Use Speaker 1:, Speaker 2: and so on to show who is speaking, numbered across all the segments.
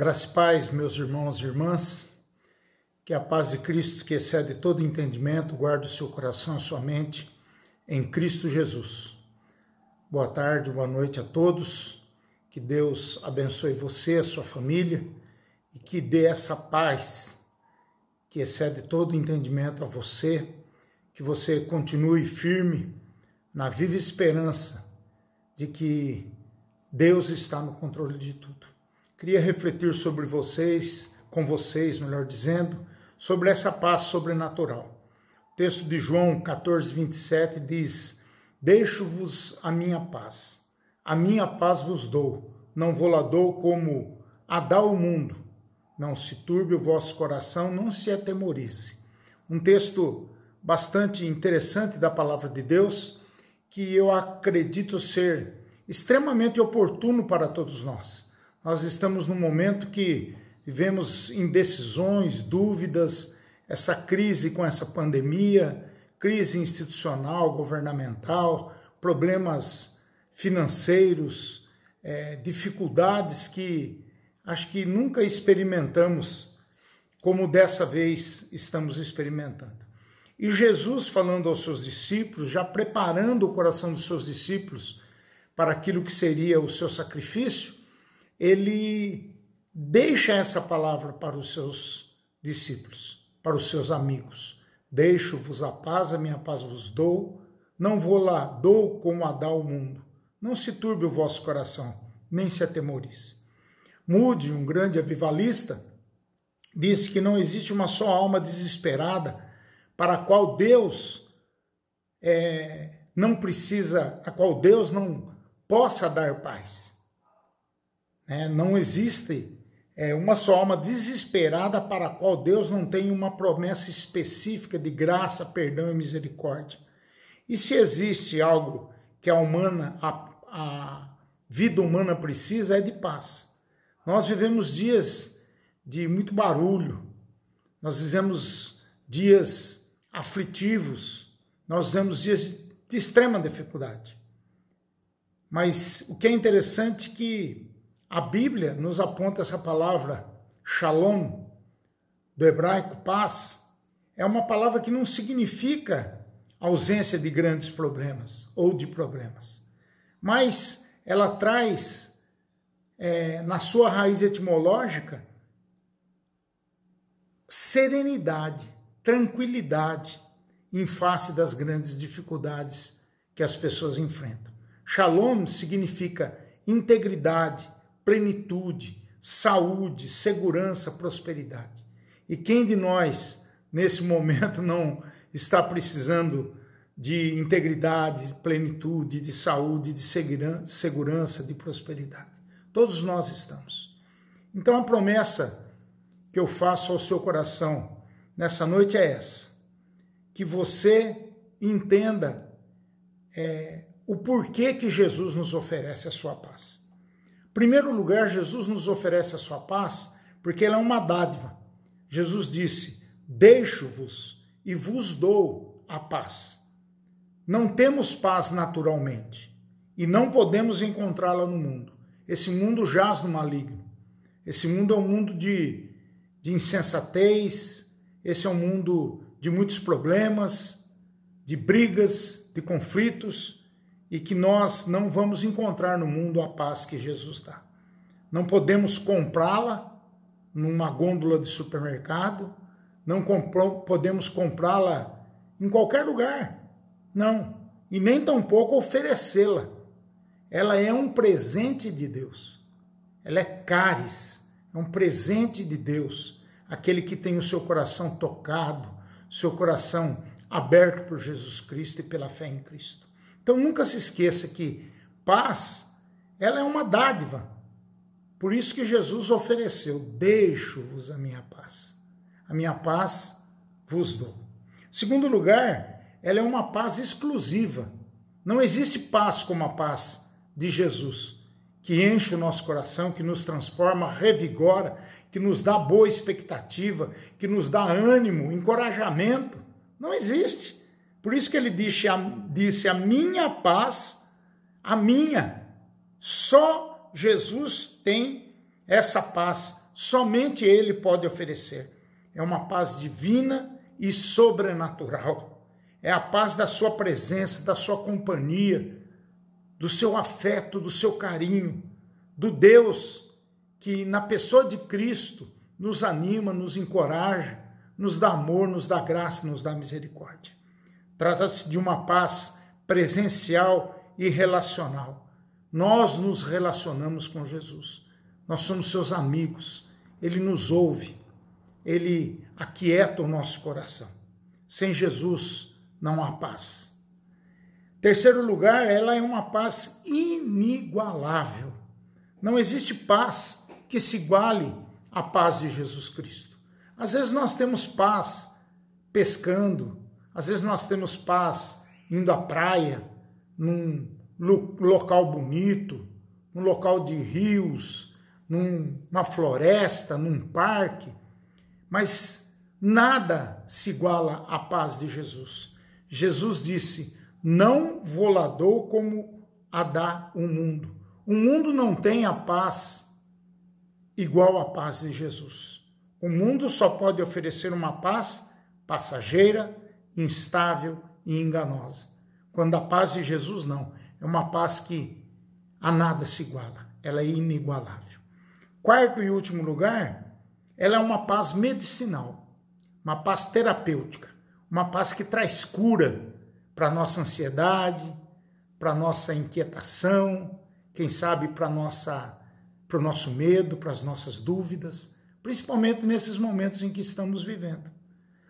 Speaker 1: Graças e paz, meus irmãos e irmãs, que a paz de Cristo, que excede todo entendimento, guarde o seu coração, a sua mente em Cristo Jesus. Boa tarde, boa noite a todos, que Deus abençoe você, a sua família e que dê essa paz que excede todo entendimento a você, que você continue firme na viva esperança de que Deus está no controle de tudo. Queria refletir sobre vocês, com vocês, melhor dizendo, sobre essa paz sobrenatural. O texto de João 14, 27 diz: Deixo-vos a minha paz, a minha paz vos dou, não vou lá dou como a dá o mundo. Não se turbe o vosso coração, não se atemorize. Um texto bastante interessante da palavra de Deus, que eu acredito ser extremamente oportuno para todos nós. Nós estamos num momento que vivemos indecisões, dúvidas, essa crise com essa pandemia, crise institucional, governamental, problemas financeiros, é, dificuldades que acho que nunca experimentamos como dessa vez estamos experimentando. E Jesus falando aos seus discípulos, já preparando o coração dos seus discípulos para aquilo que seria o seu sacrifício, ele deixa essa palavra para os seus discípulos, para os seus amigos. Deixo-vos a paz, a minha paz vos dou, não vou lá, dou como a dá o mundo. Não se turbe o vosso coração, nem se atemorize. Mude, um grande avivalista, disse que não existe uma só alma desesperada para a qual Deus é, não precisa, a qual Deus não possa dar paz. Né? Não existe é, uma só alma desesperada para a qual Deus não tem uma promessa específica de graça, perdão e misericórdia. E se existe algo que a humana, a, a vida humana precisa, é de paz. Nós vivemos dias de muito barulho, nós vivemos dias aflitivos, nós vivemos dias de extrema dificuldade. Mas o que é interessante é que a Bíblia nos aponta essa palavra shalom, do hebraico paz, é uma palavra que não significa ausência de grandes problemas ou de problemas, mas ela traz é, na sua raiz etimológica serenidade, tranquilidade em face das grandes dificuldades que as pessoas enfrentam. Shalom significa integridade, plenitude, saúde, segurança, prosperidade. E quem de nós, nesse momento, não está precisando de integridade, plenitude, de saúde, de segurança, de prosperidade? Todos nós estamos. Então a promessa que eu faço ao seu coração nessa noite é essa: que você entenda é, o porquê que Jesus nos oferece a sua paz primeiro lugar, Jesus nos oferece a sua paz porque ela é uma dádiva. Jesus disse: Deixo-vos e vos dou a paz. Não temos paz naturalmente e não podemos encontrá-la no mundo. Esse mundo jaz no maligno. Esse mundo é um mundo de, de insensatez, esse é um mundo de muitos problemas, de brigas, de conflitos e que nós não vamos encontrar no mundo a paz que Jesus dá. Não podemos comprá-la numa gôndola de supermercado, não podemos comprá-la em qualquer lugar. Não, e nem tampouco oferecê-la. Ela é um presente de Deus. Ela é caris, é um presente de Deus. Aquele que tem o seu coração tocado, seu coração aberto por Jesus Cristo e pela fé em Cristo. Então nunca se esqueça que paz, ela é uma dádiva. Por isso que Jesus ofereceu: deixo-vos a minha paz. A minha paz vos dou. Segundo lugar, ela é uma paz exclusiva. Não existe paz como a paz de Jesus, que enche o nosso coração, que nos transforma, revigora, que nos dá boa expectativa, que nos dá ânimo, encorajamento. Não existe. Por isso que ele disse a, disse a minha paz, a minha. Só Jesus tem essa paz somente Ele pode oferecer. É uma paz divina e sobrenatural. É a paz da Sua presença, da Sua companhia, do seu afeto, do seu carinho, do Deus que, na pessoa de Cristo, nos anima, nos encoraja, nos dá amor, nos dá graça, nos dá misericórdia. Trata-se de uma paz presencial e relacional. Nós nos relacionamos com Jesus. Nós somos seus amigos. Ele nos ouve. Ele aquieta o nosso coração. Sem Jesus não há paz. Terceiro lugar, ela é uma paz inigualável. Não existe paz que se iguale à paz de Jesus Cristo. Às vezes nós temos paz pescando, às vezes nós temos paz indo à praia, num local bonito, num local de rios, numa floresta, num parque, mas nada se iguala à paz de Jesus. Jesus disse: Não vou como a dá o mundo. O mundo não tem a paz igual à paz de Jesus. O mundo só pode oferecer uma paz passageira, instável e enganosa. Quando a paz de Jesus não, é uma paz que a nada se iguala, ela é inigualável. Quarto e último lugar, ela é uma paz medicinal, uma paz terapêutica, uma paz que traz cura para a nossa ansiedade, para nossa inquietação, quem sabe para nossa para o nosso medo, para as nossas dúvidas, principalmente nesses momentos em que estamos vivendo.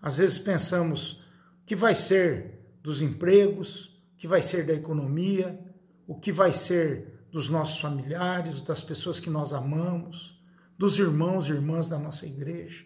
Speaker 1: Às vezes pensamos que vai ser dos empregos, que vai ser da economia, o que vai ser dos nossos familiares, das pessoas que nós amamos, dos irmãos e irmãs da nossa igreja.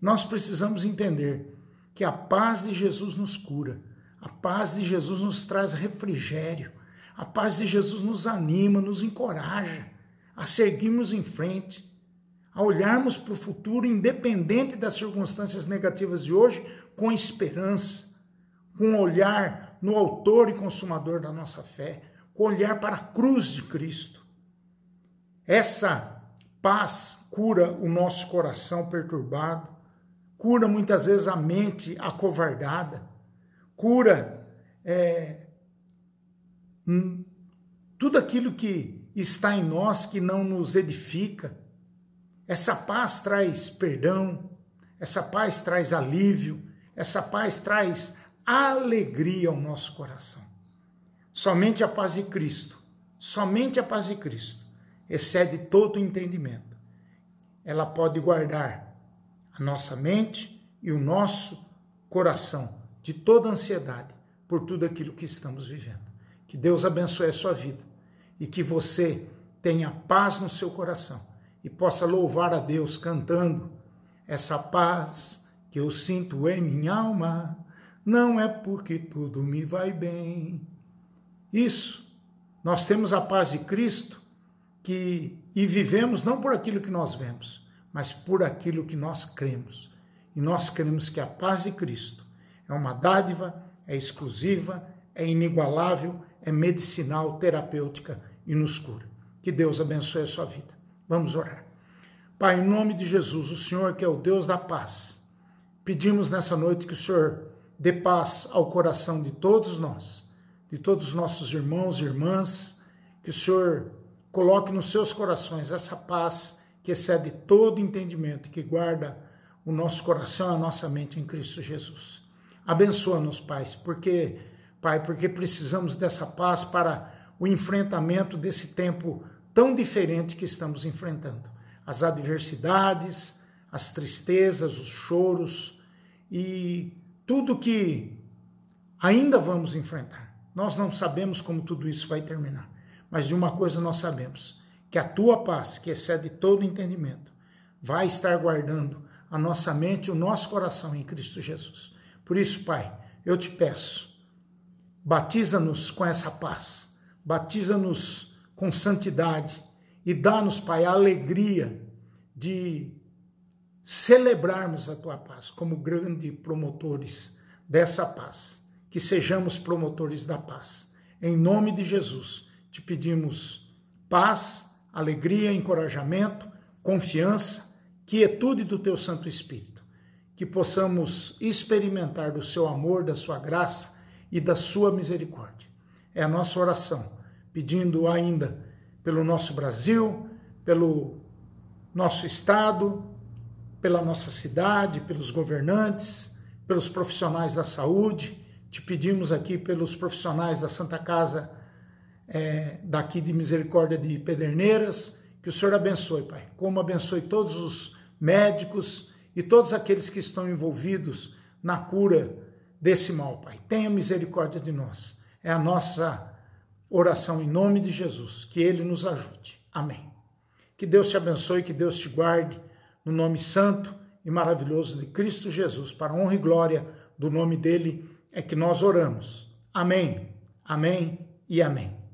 Speaker 1: Nós precisamos entender que a paz de Jesus nos cura, a paz de Jesus nos traz refrigério, a paz de Jesus nos anima, nos encoraja a seguirmos em frente, a olharmos para o futuro, independente das circunstâncias negativas de hoje, com esperança, com olhar no Autor e Consumador da nossa fé, com olhar para a cruz de Cristo. Essa paz cura o nosso coração perturbado, cura muitas vezes a mente acovardada, cura é, hum, tudo aquilo que está em nós que não nos edifica. Essa paz traz perdão, essa paz traz alívio, essa paz traz alegria ao nosso coração. Somente a paz de Cristo, somente a paz de Cristo excede todo o entendimento. Ela pode guardar a nossa mente e o nosso coração de toda ansiedade por tudo aquilo que estamos vivendo. Que Deus abençoe a sua vida e que você tenha paz no seu coração e possa louvar a Deus cantando essa paz que eu sinto em minha alma. Não é porque tudo me vai bem. Isso, nós temos a paz de Cristo que e vivemos não por aquilo que nós vemos, mas por aquilo que nós cremos. E nós cremos que a paz de Cristo é uma dádiva, é exclusiva, é inigualável, é medicinal, terapêutica e nos cura. Que Deus abençoe a sua vida. Vamos orar. Pai, em nome de Jesus, o Senhor que é o Deus da paz, pedimos nessa noite que o Senhor dê paz ao coração de todos nós, de todos os nossos irmãos e irmãs, que o Senhor coloque nos seus corações essa paz que excede todo entendimento, que guarda o nosso coração e a nossa mente em Cristo Jesus. Abençoa-nos, Pai, porque Pai, porque precisamos dessa paz para o enfrentamento desse tempo tão diferente que estamos enfrentando. As adversidades, as tristezas, os choros e tudo que ainda vamos enfrentar. Nós não sabemos como tudo isso vai terminar, mas de uma coisa nós sabemos: que a tua paz, que excede todo entendimento, vai estar guardando a nossa mente e o nosso coração em Cristo Jesus. Por isso, Pai, eu te peço, Batiza-nos com essa paz, batiza-nos com santidade e dá-nos, Pai, a alegria de celebrarmos a tua paz como grandes promotores dessa paz. Que sejamos promotores da paz. Em nome de Jesus, te pedimos paz, alegria, encorajamento, confiança, quietude do teu Santo Espírito, que possamos experimentar do seu amor, da sua graça e da sua misericórdia. É a nossa oração, pedindo ainda pelo nosso Brasil, pelo nosso estado, pela nossa cidade, pelos governantes, pelos profissionais da saúde. Te pedimos aqui pelos profissionais da Santa Casa é, daqui de Misericórdia de Pederneiras, que o Senhor abençoe, Pai. Como abençoe todos os médicos e todos aqueles que estão envolvidos na cura desse mal, Pai. Tenha misericórdia de nós. É a nossa oração em nome de Jesus. Que Ele nos ajude. Amém. Que Deus te abençoe, que Deus te guarde, no nome santo e maravilhoso de Cristo Jesus, para a honra e glória do nome dele, é que nós oramos. Amém, amém e amém.